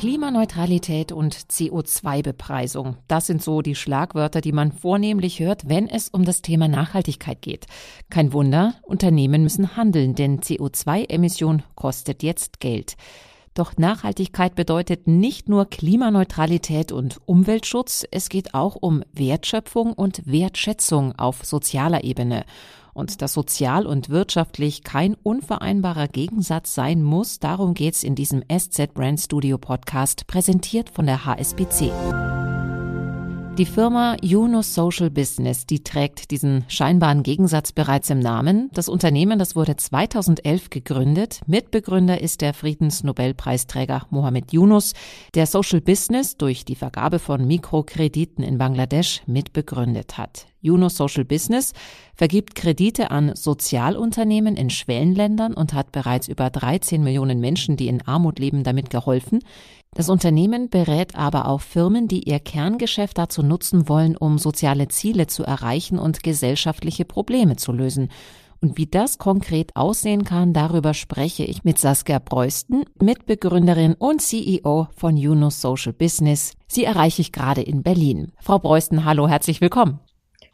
Klimaneutralität und CO2-Bepreisung. Das sind so die Schlagwörter, die man vornehmlich hört, wenn es um das Thema Nachhaltigkeit geht. Kein Wunder, Unternehmen müssen handeln, denn CO2-Emission kostet jetzt Geld. Doch Nachhaltigkeit bedeutet nicht nur Klimaneutralität und Umweltschutz, es geht auch um Wertschöpfung und Wertschätzung auf sozialer Ebene und dass sozial und wirtschaftlich kein unvereinbarer Gegensatz sein muss, darum geht's in diesem SZ Brand Studio Podcast, präsentiert von der HSBC. Die Firma Juno Social Business, die trägt diesen scheinbaren Gegensatz bereits im Namen. Das Unternehmen, das wurde 2011 gegründet. Mitbegründer ist der Friedensnobelpreisträger Mohammed Yunus, der Social Business durch die Vergabe von Mikrokrediten in Bangladesch mitbegründet hat. Juno Social Business vergibt Kredite an Sozialunternehmen in Schwellenländern und hat bereits über 13 Millionen Menschen, die in Armut leben, damit geholfen. Das Unternehmen berät aber auch Firmen, die ihr Kerngeschäft dazu nutzen wollen, um soziale Ziele zu erreichen und gesellschaftliche Probleme zu lösen. Und wie das konkret aussehen kann, darüber spreche ich mit Saskia Breusten, Mitbegründerin und CEO von Juno Social Business. Sie erreiche ich gerade in Berlin. Frau Breusten, hallo, herzlich willkommen.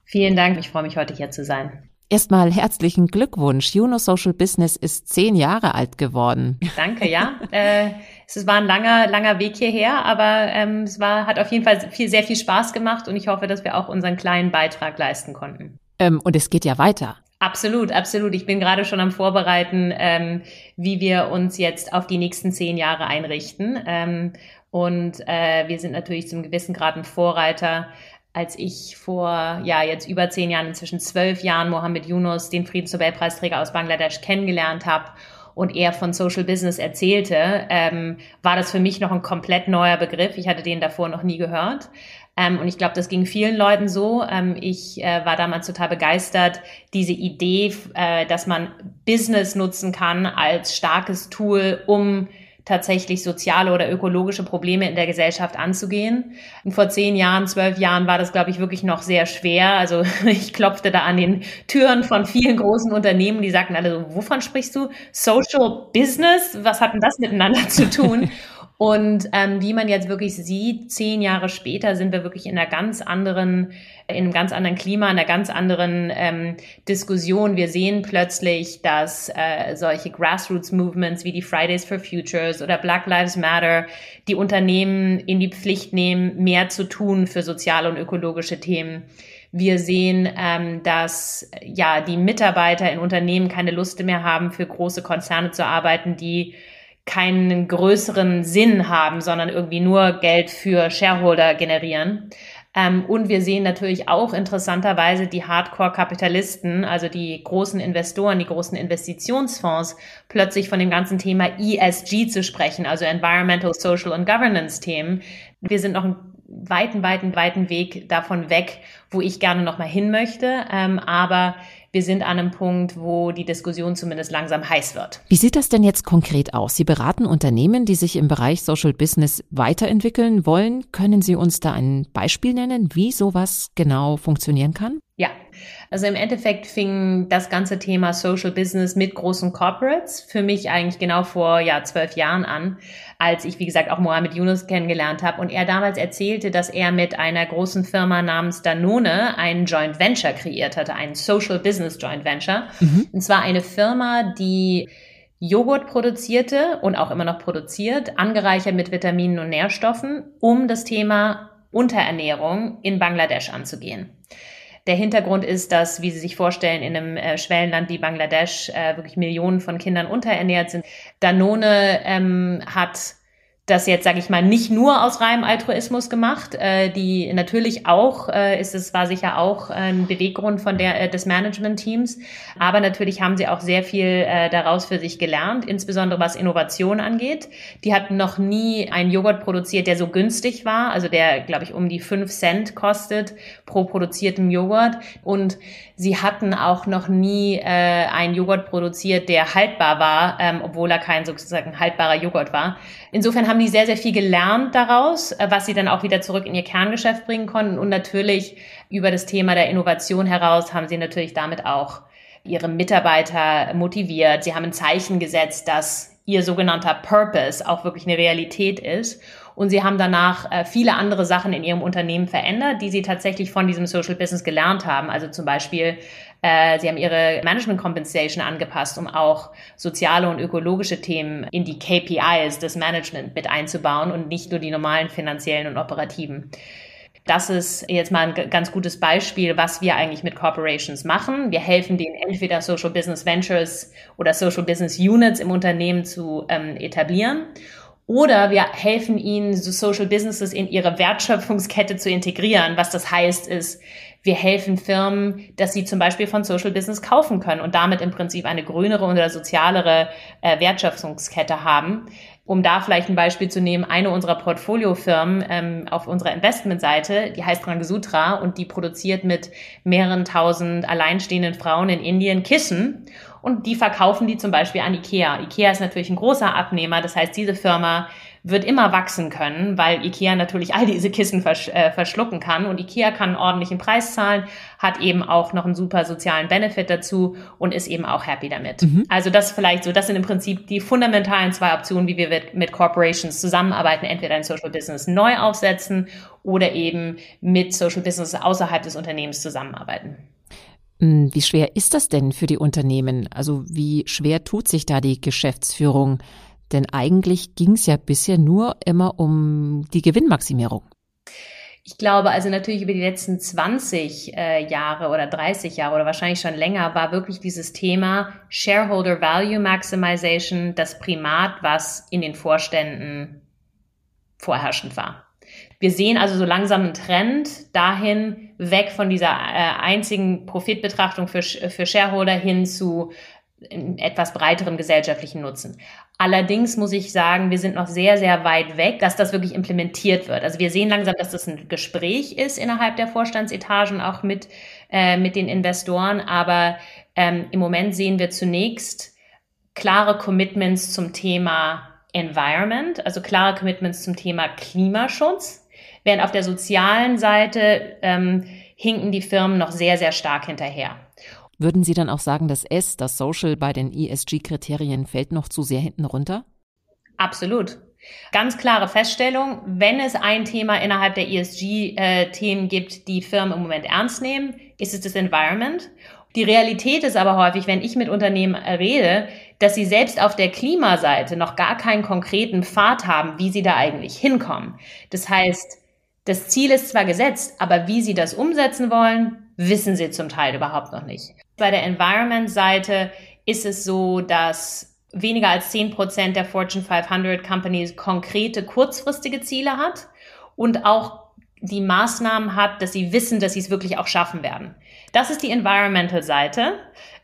Vielen Dank, ich freue mich heute hier zu sein. Erstmal herzlichen Glückwunsch. Juno Social Business ist zehn Jahre alt geworden. Danke, ja. äh, es war ein langer, langer Weg hierher, aber ähm, es war, hat auf jeden Fall viel, sehr viel Spaß gemacht und ich hoffe, dass wir auch unseren kleinen Beitrag leisten konnten. Ähm, und es geht ja weiter. Absolut, absolut. Ich bin gerade schon am Vorbereiten, ähm, wie wir uns jetzt auf die nächsten zehn Jahre einrichten. Ähm, und äh, wir sind natürlich zum gewissen Grad ein Vorreiter als ich vor ja jetzt über zehn Jahren, inzwischen zwölf Jahren, Mohammed Yunus, den Friedensnobelpreisträger aus Bangladesch, kennengelernt habe und er von Social Business erzählte, ähm, war das für mich noch ein komplett neuer Begriff. Ich hatte den davor noch nie gehört. Ähm, und ich glaube, das ging vielen Leuten so. Ähm, ich äh, war damals total begeistert, diese Idee, äh, dass man Business nutzen kann als starkes Tool, um tatsächlich soziale oder ökologische Probleme in der Gesellschaft anzugehen. Und vor zehn Jahren, zwölf Jahren war das, glaube ich, wirklich noch sehr schwer. Also ich klopfte da an den Türen von vielen großen Unternehmen, die sagten alle so, wovon sprichst du? Social Business? Was hat denn das miteinander zu tun? Und ähm, wie man jetzt wirklich sieht, zehn Jahre später sind wir wirklich in einer ganz anderen, in einem ganz anderen Klima, in einer ganz anderen ähm, Diskussion. Wir sehen plötzlich, dass äh, solche Grassroots-Movements wie die Fridays for Futures oder Black Lives Matter die Unternehmen in die Pflicht nehmen, mehr zu tun für soziale und ökologische Themen. Wir sehen, ähm, dass ja die Mitarbeiter in Unternehmen keine Lust mehr haben, für große Konzerne zu arbeiten, die keinen größeren Sinn haben, sondern irgendwie nur Geld für Shareholder generieren. Ähm, und wir sehen natürlich auch interessanterweise die Hardcore-Kapitalisten, also die großen Investoren, die großen Investitionsfonds, plötzlich von dem ganzen Thema ESG zu sprechen, also Environmental, Social und Governance-Themen. Wir sind noch einen weiten, weiten, weiten Weg davon weg, wo ich gerne noch mal hin möchte. Ähm, aber wir sind an einem Punkt, wo die Diskussion zumindest langsam heiß wird. Wie sieht das denn jetzt konkret aus? Sie beraten Unternehmen, die sich im Bereich Social Business weiterentwickeln wollen. Können Sie uns da ein Beispiel nennen, wie sowas genau funktionieren kann? Ja, also im Endeffekt fing das ganze Thema Social Business mit großen Corporates für mich eigentlich genau vor ja zwölf Jahren an, als ich wie gesagt auch Mohammed Yunus kennengelernt habe und er damals erzählte, dass er mit einer großen Firma namens Danone einen Joint Venture kreiert hatte, einen Social Business Joint Venture. Mhm. Und zwar eine Firma, die Joghurt produzierte und auch immer noch produziert, angereichert mit Vitaminen und Nährstoffen, um das Thema Unterernährung in Bangladesch anzugehen. Der Hintergrund ist, dass, wie Sie sich vorstellen, in einem äh, Schwellenland wie Bangladesch äh, wirklich Millionen von Kindern unterernährt sind. Danone ähm, hat das jetzt, sage ich mal, nicht nur aus reinem Altruismus gemacht. Äh, die natürlich auch äh, ist es war sicher auch ein Beweggrund von der äh, des Management-Teams, aber natürlich haben sie auch sehr viel äh, daraus für sich gelernt, insbesondere was Innovation angeht. Die hatten noch nie einen Joghurt produziert, der so günstig war, also der, glaube ich, um die fünf Cent kostet pro produziertem Joghurt und sie hatten auch noch nie äh, einen Joghurt produziert, der haltbar war, ähm, obwohl er kein sozusagen haltbarer Joghurt war. Insofern haben die sehr, sehr viel gelernt daraus, äh, was sie dann auch wieder zurück in ihr Kerngeschäft bringen konnten. Und natürlich über das Thema der Innovation heraus haben sie natürlich damit auch ihre Mitarbeiter motiviert. Sie haben ein Zeichen gesetzt, dass ihr sogenannter Purpose auch wirklich eine Realität ist. Und sie haben danach äh, viele andere Sachen in ihrem Unternehmen verändert, die sie tatsächlich von diesem Social Business gelernt haben. Also zum Beispiel, äh, sie haben ihre Management Compensation angepasst, um auch soziale und ökologische Themen in die KPIs des Management mit einzubauen und nicht nur die normalen finanziellen und operativen. Das ist jetzt mal ein ganz gutes Beispiel, was wir eigentlich mit Corporations machen. Wir helfen denen entweder Social Business Ventures oder Social Business Units im Unternehmen zu ähm, etablieren oder wir helfen ihnen, so Social Businesses in ihre Wertschöpfungskette zu integrieren. Was das heißt, ist, wir helfen Firmen, dass sie zum Beispiel von Social Business kaufen können und damit im Prinzip eine grünere oder sozialere äh, Wertschöpfungskette haben. Um da vielleicht ein Beispiel zu nehmen, eine unserer Portfoliofirmen ähm, auf unserer Investmentseite, die heißt Rangasutra und die produziert mit mehreren tausend alleinstehenden Frauen in Indien Kissen und die verkaufen die zum Beispiel an Ikea. Ikea ist natürlich ein großer Abnehmer, das heißt, diese Firma wird immer wachsen können, weil Ikea natürlich all diese Kissen versch äh, verschlucken kann und Ikea kann einen ordentlichen Preis zahlen, hat eben auch noch einen super sozialen Benefit dazu und ist eben auch happy damit. Mhm. Also das vielleicht so, das sind im Prinzip die fundamentalen zwei Optionen, wie wir mit, mit Corporations zusammenarbeiten, entweder ein Social Business neu aufsetzen oder eben mit Social Business außerhalb des Unternehmens zusammenarbeiten. Hm, wie schwer ist das denn für die Unternehmen? Also wie schwer tut sich da die Geschäftsführung? Denn eigentlich ging es ja bisher nur immer um die Gewinnmaximierung. Ich glaube also natürlich über die letzten 20 äh, Jahre oder 30 Jahre oder wahrscheinlich schon länger war wirklich dieses Thema Shareholder Value Maximization das Primat, was in den Vorständen vorherrschend war. Wir sehen also so langsam einen Trend dahin, weg von dieser äh, einzigen Profitbetrachtung für, für Shareholder hin zu etwas breiterem gesellschaftlichen Nutzen. Allerdings muss ich sagen, wir sind noch sehr, sehr weit weg, dass das wirklich implementiert wird. Also wir sehen langsam, dass das ein Gespräch ist innerhalb der Vorstandsetagen, auch mit, äh, mit den Investoren. Aber ähm, im Moment sehen wir zunächst klare Commitments zum Thema Environment, also klare Commitments zum Thema Klimaschutz, während auf der sozialen Seite ähm, hinken die Firmen noch sehr, sehr stark hinterher. Würden Sie dann auch sagen, dass S, das Social bei den ESG-Kriterien fällt noch zu sehr hinten runter? Absolut. Ganz klare Feststellung, wenn es ein Thema innerhalb der ESG-Themen äh, gibt, die Firmen im Moment ernst nehmen, ist es das Environment. Die Realität ist aber häufig, wenn ich mit Unternehmen rede, dass sie selbst auf der Klimaseite noch gar keinen konkreten Pfad haben, wie sie da eigentlich hinkommen. Das heißt, das Ziel ist zwar gesetzt, aber wie sie das umsetzen wollen, wissen sie zum Teil überhaupt noch nicht. Bei der Environment-Seite ist es so, dass weniger als 10% der Fortune 500 Companies konkrete kurzfristige Ziele hat und auch die Maßnahmen hat, dass sie wissen, dass sie es wirklich auch schaffen werden. Das ist die Environmental-Seite.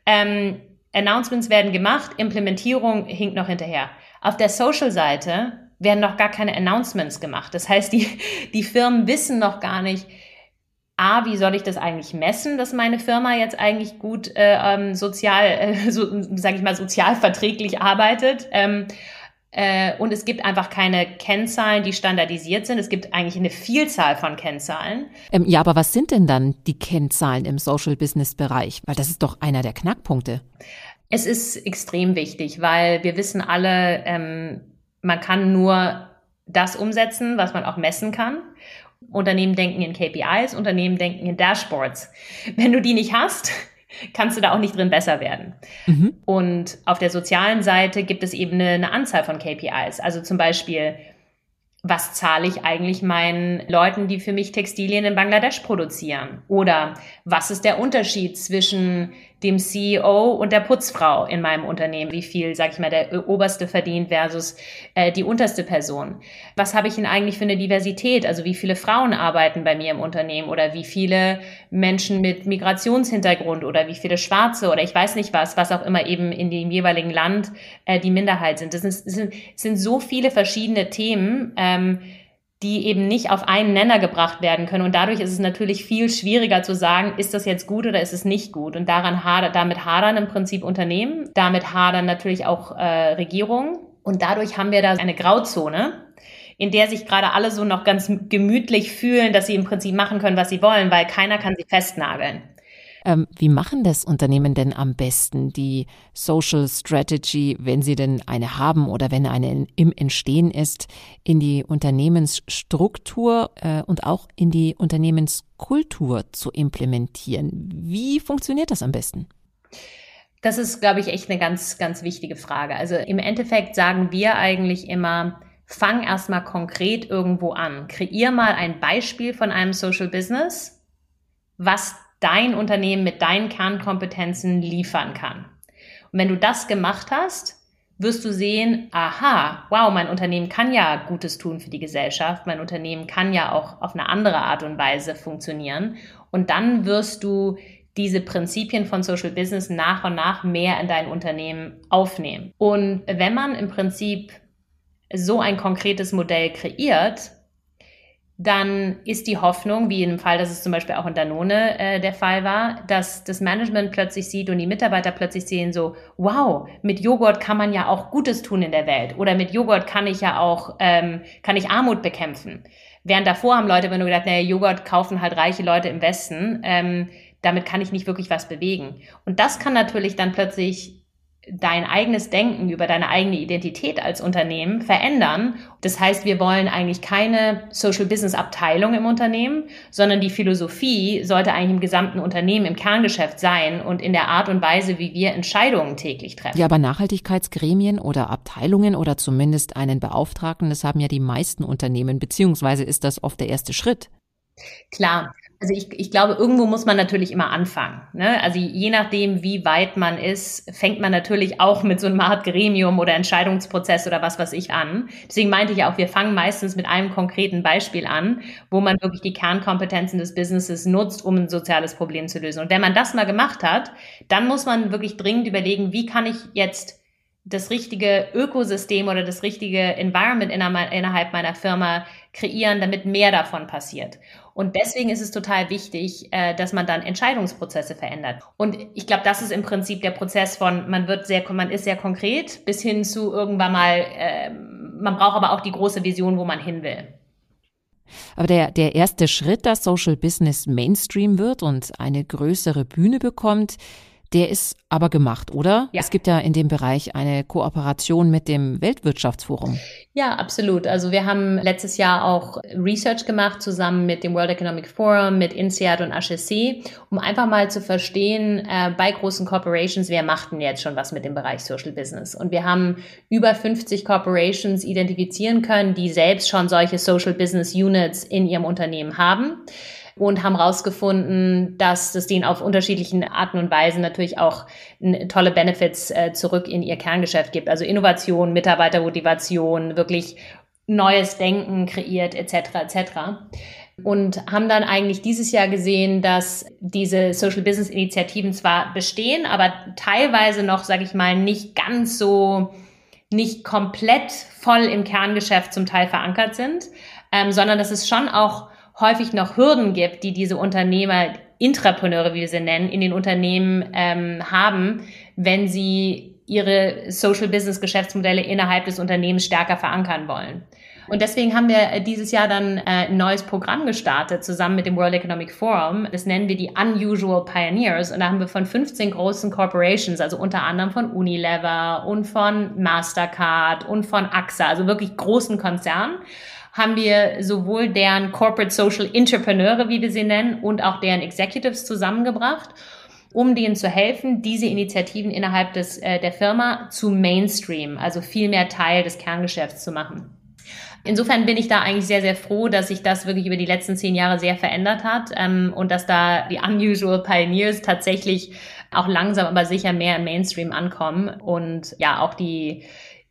Ähm, Announcements werden gemacht, Implementierung hinkt noch hinterher. Auf der Social-Seite werden noch gar keine Announcements gemacht. Das heißt, die, die Firmen wissen noch gar nicht, A, wie soll ich das eigentlich messen, dass meine Firma jetzt eigentlich gut äh, ähm, sozial, äh, so, sage ich mal, sozial verträglich arbeitet. Ähm, äh, und es gibt einfach keine Kennzahlen, die standardisiert sind. Es gibt eigentlich eine Vielzahl von Kennzahlen. Ähm, ja, aber was sind denn dann die Kennzahlen im Social Business Bereich? Weil das ist doch einer der Knackpunkte. Es ist extrem wichtig, weil wir wissen alle, ähm, man kann nur das umsetzen, was man auch messen kann. Unternehmen denken in KPIs, Unternehmen denken in Dashboards. Wenn du die nicht hast, kannst du da auch nicht drin besser werden. Mhm. Und auf der sozialen Seite gibt es eben eine, eine Anzahl von KPIs. Also zum Beispiel, was zahle ich eigentlich meinen Leuten, die für mich Textilien in Bangladesch produzieren? Oder was ist der Unterschied zwischen dem CEO und der Putzfrau in meinem Unternehmen, wie viel, sag ich mal, der oberste verdient versus äh, die unterste Person. Was habe ich denn eigentlich für eine Diversität? Also wie viele Frauen arbeiten bei mir im Unternehmen oder wie viele Menschen mit Migrationshintergrund oder wie viele Schwarze oder ich weiß nicht was, was auch immer eben in dem jeweiligen Land äh, die Minderheit sind. Das sind, sind, sind so viele verschiedene Themen. Ähm, die eben nicht auf einen Nenner gebracht werden können. Und dadurch ist es natürlich viel schwieriger zu sagen, ist das jetzt gut oder ist es nicht gut? Und daran hadern, damit hadern im Prinzip Unternehmen, damit hadern natürlich auch äh, Regierungen. Und dadurch haben wir da eine Grauzone, in der sich gerade alle so noch ganz gemütlich fühlen, dass sie im Prinzip machen können, was sie wollen, weil keiner kann sie festnageln. Ähm, wie machen das Unternehmen denn am besten, die Social Strategy, wenn sie denn eine haben oder wenn eine im Entstehen ist, in die Unternehmensstruktur äh, und auch in die Unternehmenskultur zu implementieren? Wie funktioniert das am besten? Das ist, glaube ich, echt eine ganz, ganz wichtige Frage. Also im Endeffekt sagen wir eigentlich immer, fang erstmal konkret irgendwo an. Kreier mal ein Beispiel von einem Social Business, was dein Unternehmen mit deinen Kernkompetenzen liefern kann. Und wenn du das gemacht hast, wirst du sehen, aha, wow, mein Unternehmen kann ja Gutes tun für die Gesellschaft, mein Unternehmen kann ja auch auf eine andere Art und Weise funktionieren. Und dann wirst du diese Prinzipien von Social Business nach und nach mehr in dein Unternehmen aufnehmen. Und wenn man im Prinzip so ein konkretes Modell kreiert, dann ist die Hoffnung, wie dem Fall, dass es zum Beispiel auch in Danone äh, der Fall war, dass das Management plötzlich sieht und die Mitarbeiter plötzlich sehen so, wow, mit Joghurt kann man ja auch Gutes tun in der Welt oder mit Joghurt kann ich ja auch, ähm, kann ich Armut bekämpfen. Während davor haben Leute immer nur gedacht, naja, Joghurt kaufen halt reiche Leute im Westen, ähm, damit kann ich nicht wirklich was bewegen. Und das kann natürlich dann plötzlich dein eigenes Denken über deine eigene Identität als Unternehmen verändern. Das heißt, wir wollen eigentlich keine Social Business Abteilung im Unternehmen, sondern die Philosophie sollte eigentlich im gesamten Unternehmen im Kerngeschäft sein und in der Art und Weise, wie wir Entscheidungen täglich treffen. Ja, aber Nachhaltigkeitsgremien oder Abteilungen oder zumindest einen Beauftragten, das haben ja die meisten Unternehmen, beziehungsweise ist das oft der erste Schritt. Klar, also ich, ich glaube, irgendwo muss man natürlich immer anfangen. Ne? Also je nachdem, wie weit man ist, fängt man natürlich auch mit so einem Art Gremium oder Entscheidungsprozess oder was weiß ich an. Deswegen meinte ich auch, wir fangen meistens mit einem konkreten Beispiel an, wo man wirklich die Kernkompetenzen des Businesses nutzt, um ein soziales Problem zu lösen. Und wenn man das mal gemacht hat, dann muss man wirklich dringend überlegen, wie kann ich jetzt das richtige Ökosystem oder das richtige Environment innerhalb meiner Firma kreieren, damit mehr davon passiert. Und deswegen ist es total wichtig, äh, dass man dann Entscheidungsprozesse verändert. Und ich glaube, das ist im Prinzip der Prozess von, man wird sehr, man ist sehr konkret bis hin zu irgendwann mal, äh, man braucht aber auch die große Vision, wo man hin will. Aber der, der erste Schritt, dass Social Business Mainstream wird und eine größere Bühne bekommt, der ist aber gemacht, oder? Ja. Es gibt ja in dem Bereich eine Kooperation mit dem Weltwirtschaftsforum. Ja, absolut. Also wir haben letztes Jahr auch Research gemacht zusammen mit dem World Economic Forum, mit INSEAD und HSC, um einfach mal zu verstehen, äh, bei großen Corporations, wer macht denn jetzt schon was mit dem Bereich Social Business? Und wir haben über 50 Corporations identifizieren können, die selbst schon solche Social Business Units in ihrem Unternehmen haben und haben herausgefunden, dass das denen auf unterschiedlichen Arten und Weisen natürlich auch tolle Benefits äh, zurück in ihr Kerngeschäft gibt. Also Innovation, Mitarbeitermotivation, wirklich neues Denken kreiert, etc. etc. Und haben dann eigentlich dieses Jahr gesehen, dass diese Social Business Initiativen zwar bestehen, aber teilweise noch, sage ich mal, nicht ganz so, nicht komplett voll im Kerngeschäft zum Teil verankert sind, ähm, sondern dass es schon auch häufig noch Hürden gibt, die diese Unternehmer, Intrapreneure, wie wir sie nennen, in den Unternehmen ähm, haben, wenn sie ihre Social Business Geschäftsmodelle innerhalb des Unternehmens stärker verankern wollen. Und deswegen haben wir dieses Jahr dann äh, ein neues Programm gestartet, zusammen mit dem World Economic Forum. Das nennen wir die Unusual Pioneers. Und da haben wir von 15 großen Corporations, also unter anderem von Unilever und von Mastercard und von AXA, also wirklich großen Konzernen, haben wir sowohl deren Corporate Social Entrepreneure, wie wir sie nennen, und auch deren Executives zusammengebracht um denen zu helfen, diese Initiativen innerhalb des, äh, der Firma zu Mainstream, also viel mehr Teil des Kerngeschäfts zu machen. Insofern bin ich da eigentlich sehr, sehr froh, dass sich das wirklich über die letzten zehn Jahre sehr verändert hat ähm, und dass da die Unusual Pioneers tatsächlich auch langsam aber sicher mehr im Mainstream ankommen und ja auch die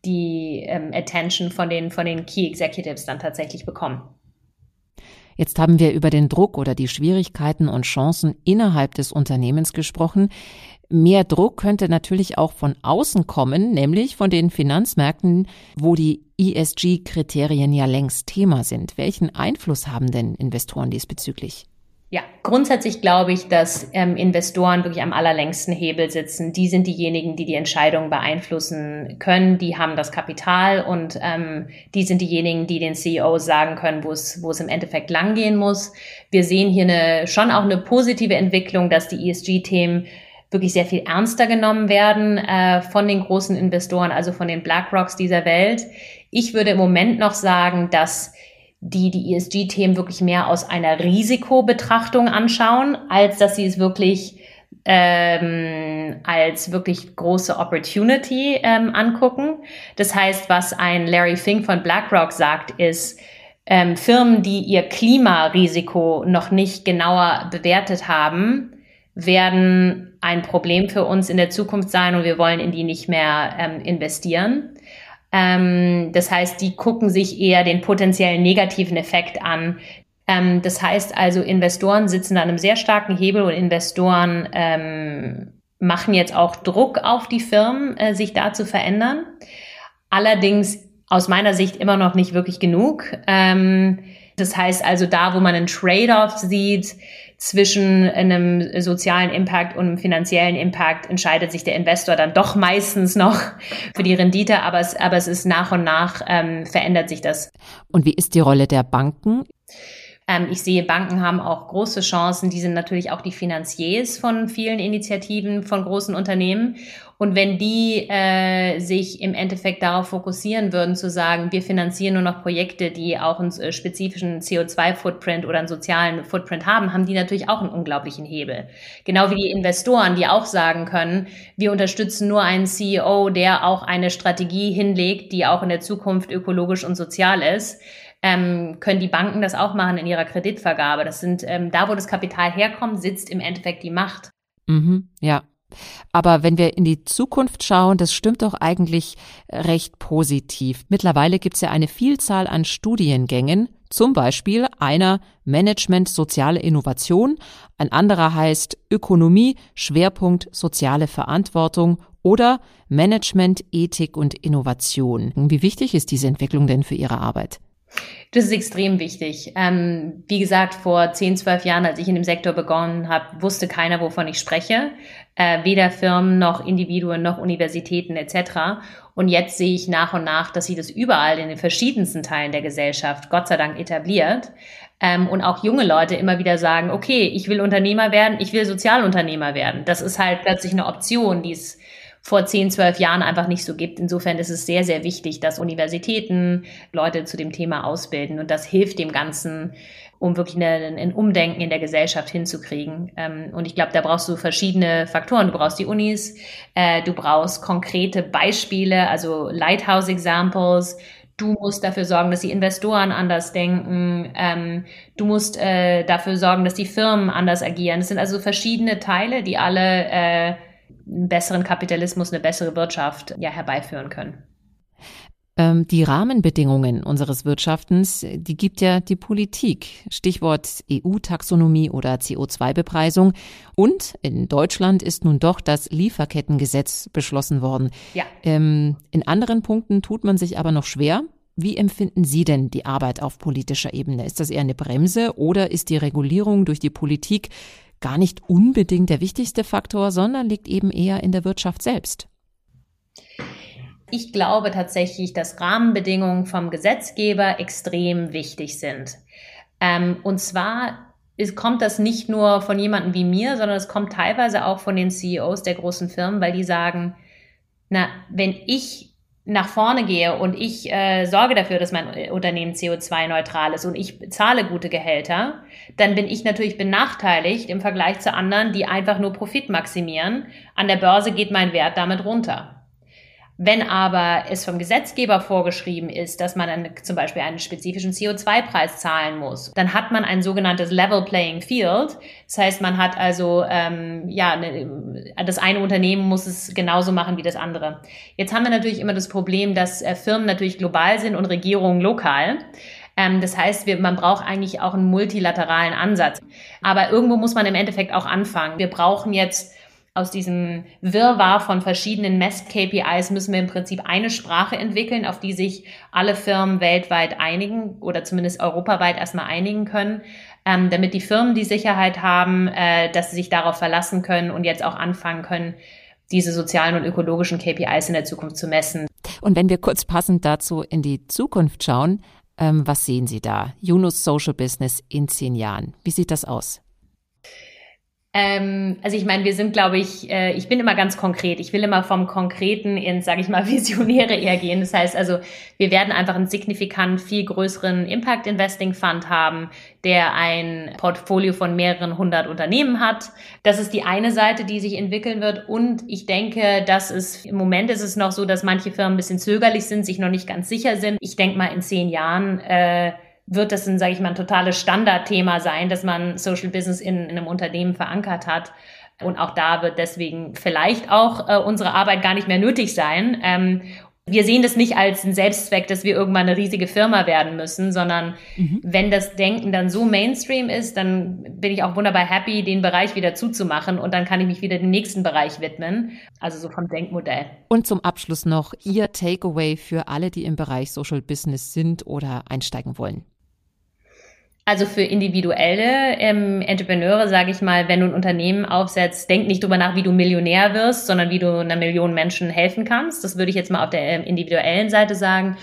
die ähm, Attention von den, von den Key Executives dann tatsächlich bekommen. Jetzt haben wir über den Druck oder die Schwierigkeiten und Chancen innerhalb des Unternehmens gesprochen. Mehr Druck könnte natürlich auch von außen kommen, nämlich von den Finanzmärkten, wo die ESG-Kriterien ja längst Thema sind. Welchen Einfluss haben denn Investoren diesbezüglich? Ja, grundsätzlich glaube ich, dass ähm, Investoren wirklich am allerlängsten Hebel sitzen. Die sind diejenigen, die die Entscheidungen beeinflussen können. Die haben das Kapital und ähm, die sind diejenigen, die den CEOs sagen können, wo es, wo es im Endeffekt langgehen muss. Wir sehen hier eine, schon auch eine positive Entwicklung, dass die ESG-Themen wirklich sehr viel ernster genommen werden äh, von den großen Investoren, also von den BlackRocks dieser Welt. Ich würde im Moment noch sagen, dass die die ESG-Themen wirklich mehr aus einer Risikobetrachtung anschauen, als dass sie es wirklich ähm, als wirklich große Opportunity ähm, angucken. Das heißt, was ein Larry Fink von BlackRock sagt, ist, ähm, Firmen, die ihr Klimarisiko noch nicht genauer bewertet haben, werden ein Problem für uns in der Zukunft sein und wir wollen in die nicht mehr ähm, investieren. Ähm, das heißt, die gucken sich eher den potenziellen negativen Effekt an. Ähm, das heißt also, Investoren sitzen an einem sehr starken Hebel und Investoren ähm, machen jetzt auch Druck auf die Firmen, äh, sich da zu verändern. Allerdings aus meiner Sicht immer noch nicht wirklich genug. Ähm, das heißt also, da, wo man einen Trade-off sieht, zwischen einem sozialen Impact und einem finanziellen Impact entscheidet sich der Investor dann doch meistens noch für die Rendite, aber es, aber es ist nach und nach ähm, verändert sich das. Und wie ist die Rolle der Banken? Ähm, ich sehe, Banken haben auch große Chancen. Die sind natürlich auch die Finanziers von vielen Initiativen von großen Unternehmen. Und wenn die äh, sich im Endeffekt darauf fokussieren würden, zu sagen, wir finanzieren nur noch Projekte, die auch einen äh, spezifischen CO2-Footprint oder einen sozialen Footprint haben, haben die natürlich auch einen unglaublichen Hebel. Genau wie die Investoren, die auch sagen können, wir unterstützen nur einen CEO, der auch eine Strategie hinlegt, die auch in der Zukunft ökologisch und sozial ist. Ähm, können die Banken das auch machen in ihrer Kreditvergabe. Das sind ähm, da, wo das Kapital herkommt, sitzt im Endeffekt die Macht. Mhm, ja, aber wenn wir in die Zukunft schauen, das stimmt doch eigentlich recht positiv. Mittlerweile gibt es ja eine Vielzahl an Studiengängen, zum Beispiel einer Management Soziale Innovation, ein anderer heißt Ökonomie Schwerpunkt Soziale Verantwortung oder Management Ethik und Innovation. Wie wichtig ist diese Entwicklung denn für Ihre Arbeit? Das ist extrem wichtig. Ähm, wie gesagt, vor 10, 12 Jahren, als ich in dem Sektor begonnen habe, wusste keiner, wovon ich spreche. Äh, weder Firmen noch Individuen noch Universitäten etc. Und jetzt sehe ich nach und nach, dass sich das überall in den verschiedensten Teilen der Gesellschaft Gott sei Dank etabliert. Ähm, und auch junge Leute immer wieder sagen, okay, ich will Unternehmer werden, ich will Sozialunternehmer werden. Das ist halt plötzlich eine Option, die es vor 10, 12 Jahren einfach nicht so gibt. Insofern ist es sehr, sehr wichtig, dass Universitäten Leute zu dem Thema ausbilden und das hilft dem Ganzen, um wirklich ein Umdenken in der Gesellschaft hinzukriegen. Ähm, und ich glaube, da brauchst du verschiedene Faktoren. Du brauchst die Unis, äh, du brauchst konkrete Beispiele, also Lighthouse Examples, Du musst dafür sorgen, dass die Investoren anders denken. Ähm, du musst äh, dafür sorgen, dass die Firmen anders agieren. Es sind also verschiedene Teile, die alle äh, einen besseren Kapitalismus, eine bessere Wirtschaft ja herbeiführen können. Ähm, die Rahmenbedingungen unseres Wirtschaftens, die gibt ja die Politik. Stichwort EU-Taxonomie oder CO2-Bepreisung. Und in Deutschland ist nun doch das Lieferkettengesetz beschlossen worden. Ja. Ähm, in anderen Punkten tut man sich aber noch schwer. Wie empfinden Sie denn die Arbeit auf politischer Ebene? Ist das eher eine Bremse oder ist die Regulierung durch die Politik gar nicht unbedingt der wichtigste Faktor, sondern liegt eben eher in der Wirtschaft selbst. Ich glaube tatsächlich, dass Rahmenbedingungen vom Gesetzgeber extrem wichtig sind. Ähm, und zwar kommt das nicht nur von jemandem wie mir, sondern es kommt teilweise auch von den CEOs der großen Firmen, weil die sagen, na, wenn ich nach vorne gehe und ich äh, sorge dafür, dass mein äh, Unternehmen CO2-neutral ist und ich zahle gute Gehälter, dann bin ich natürlich benachteiligt im Vergleich zu anderen, die einfach nur Profit maximieren. An der Börse geht mein Wert damit runter. Wenn aber es vom Gesetzgeber vorgeschrieben ist, dass man eine, zum Beispiel einen spezifischen CO2-Preis zahlen muss, dann hat man ein sogenanntes Level Playing Field. Das heißt, man hat also, ähm, ja, ne, das eine Unternehmen muss es genauso machen wie das andere. Jetzt haben wir natürlich immer das Problem, dass äh, Firmen natürlich global sind und Regierungen lokal. Ähm, das heißt, wir, man braucht eigentlich auch einen multilateralen Ansatz. Aber irgendwo muss man im Endeffekt auch anfangen. Wir brauchen jetzt aus diesem Wirrwarr von verschiedenen Mess-KPIs müssen wir im Prinzip eine Sprache entwickeln, auf die sich alle Firmen weltweit einigen oder zumindest europaweit erstmal einigen können. ähm, damit die Firmen die Sicherheit haben, äh, dass sie sich darauf verlassen können und jetzt auch anfangen können, diese sozialen und ökologischen KPIs in der Zukunft zu messen. Und wenn wir kurz passend dazu in die Zukunft schauen, ähm, was sehen Sie da? Yunus Social Business in zehn Jahren. Wie sieht das aus? Ähm, also ich meine, wir sind, glaube ich, äh, ich bin immer ganz konkret. Ich will immer vom Konkreten ins, sage ich mal, Visionäre eher gehen. Das heißt also, wir werden einfach einen signifikant viel größeren Impact Investing Fund haben, der ein Portfolio von mehreren hundert Unternehmen hat. Das ist die eine Seite, die sich entwickeln wird. Und ich denke, dass es im Moment ist es noch so, dass manche Firmen ein bisschen zögerlich sind, sich noch nicht ganz sicher sind. Ich denke mal, in zehn Jahren äh, wird das ein, sage ich mal, ein totales Standardthema sein, dass man Social Business in, in einem Unternehmen verankert hat. Und auch da wird deswegen vielleicht auch äh, unsere Arbeit gar nicht mehr nötig sein. Ähm, wir sehen das nicht als einen Selbstzweck, dass wir irgendwann eine riesige Firma werden müssen, sondern mhm. wenn das Denken dann so Mainstream ist, dann bin ich auch wunderbar happy, den Bereich wieder zuzumachen und dann kann ich mich wieder dem nächsten Bereich widmen. Also so vom Denkmodell. Und zum Abschluss noch Ihr Takeaway für alle, die im Bereich Social Business sind oder einsteigen wollen. Also für individuelle ähm, Entrepreneure sage ich mal, wenn du ein Unternehmen aufsetzt, denk nicht drüber nach, wie du Millionär wirst, sondern wie du einer Million Menschen helfen kannst. Das würde ich jetzt mal auf der ähm, individuellen Seite sagen.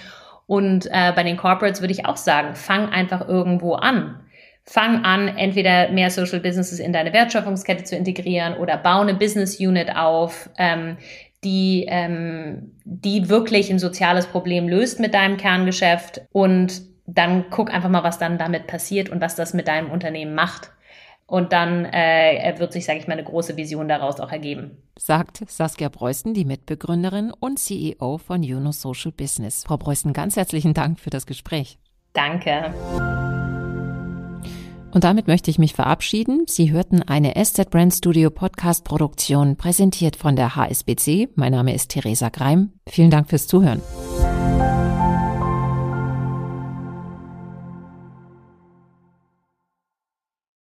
Und äh, bei den Corporates würde ich auch sagen, fang einfach irgendwo an. Fang an, entweder mehr Social Businesses in deine Wertschöpfungskette zu integrieren oder bau eine Business Unit auf, ähm, die, ähm, die wirklich ein soziales Problem löst mit deinem Kerngeschäft und dann guck einfach mal, was dann damit passiert und was das mit deinem Unternehmen macht. Und dann äh, wird sich, sage ich mal, eine große Vision daraus auch ergeben. Sagt Saskia Preußen, die Mitbegründerin und CEO von Juno Social Business. Frau Preußen, ganz herzlichen Dank für das Gespräch. Danke. Und damit möchte ich mich verabschieden. Sie hörten eine SZ Brand Studio Podcast Produktion, präsentiert von der HSBC. Mein Name ist Theresa Greim. Vielen Dank fürs Zuhören.